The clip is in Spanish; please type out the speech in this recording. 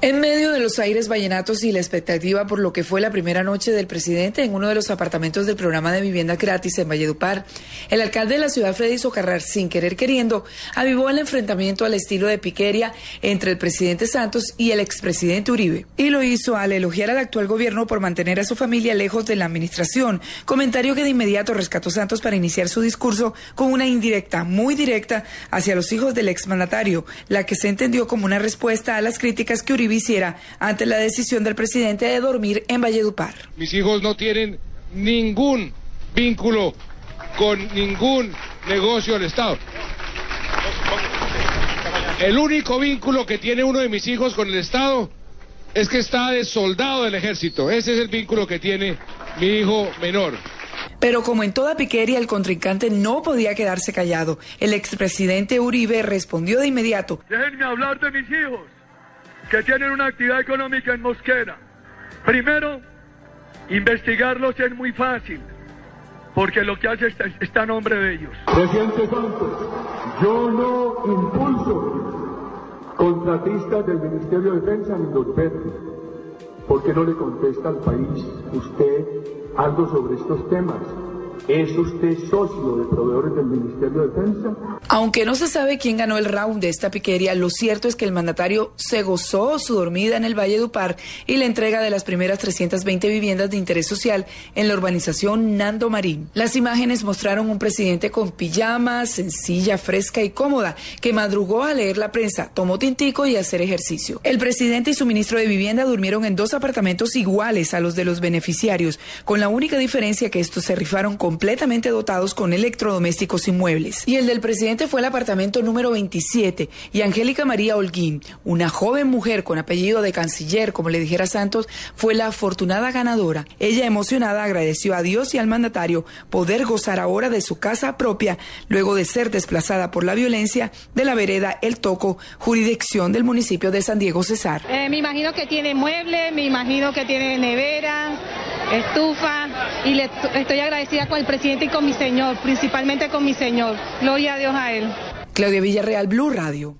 En medio de los aires vallenatos y la expectativa por lo que fue la primera noche del presidente en uno de los apartamentos del programa de vivienda gratis en Valledupar, el alcalde de la ciudad, Freddy Socarrar, sin querer queriendo, avivó el enfrentamiento al estilo de piqueria entre el presidente Santos y el expresidente Uribe. Y lo hizo al elogiar al actual gobierno por mantener a su familia lejos de la administración, comentario que de inmediato rescató Santos para iniciar su discurso con una indirecta, muy directa, hacia los hijos del exmandatario, la que se entendió como una respuesta a las críticas que Uribe hiciera ante la decisión del presidente de dormir en Valledupar. Mis hijos no tienen ningún vínculo con ningún negocio del Estado. El único vínculo que tiene uno de mis hijos con el Estado es que está de soldado del ejército. Ese es el vínculo que tiene mi hijo menor. Pero como en toda piquería, el contrincante no podía quedarse callado. El expresidente Uribe respondió de inmediato. Déjenme hablar de mis hijos que tienen una actividad económica en Mosquera. Primero, investigarlos es muy fácil, porque lo que hace está, está a nombre de ellos. Presidente Santos, yo no impulso contratistas del Ministerio de Defensa ni los veto. ¿Por no le contesta al país usted algo sobre estos temas? ¿Es usted socio de proveedores del Ministerio de Defensa? Aunque no se sabe quién ganó el round de esta piquería, lo cierto es que el mandatario se gozó su dormida en el Valle Dupar y la entrega de las primeras 320 viviendas de interés social en la urbanización Nando Marín. Las imágenes mostraron un presidente con pijama, sencilla, fresca y cómoda, que madrugó a leer la prensa, tomó tintico y hacer ejercicio. El presidente y su ministro de Vivienda durmieron en dos apartamentos iguales a los de los beneficiarios, con la única diferencia que estos se rifaron con completamente dotados con electrodomésticos y muebles. Y el del presidente fue el apartamento número 27 y Angélica María Holguín, una joven mujer con apellido de canciller, como le dijera Santos, fue la afortunada ganadora. Ella emocionada agradeció a Dios y al mandatario poder gozar ahora de su casa propia luego de ser desplazada por la violencia de la vereda El Toco, jurisdicción del municipio de San Diego Cesar. Eh, me imagino que tiene mueble, me imagino que tiene estufa y le estoy agradecida con el presidente y con mi Señor, principalmente con mi Señor. Gloria a Dios a Él. Claudia Villarreal, Blue Radio.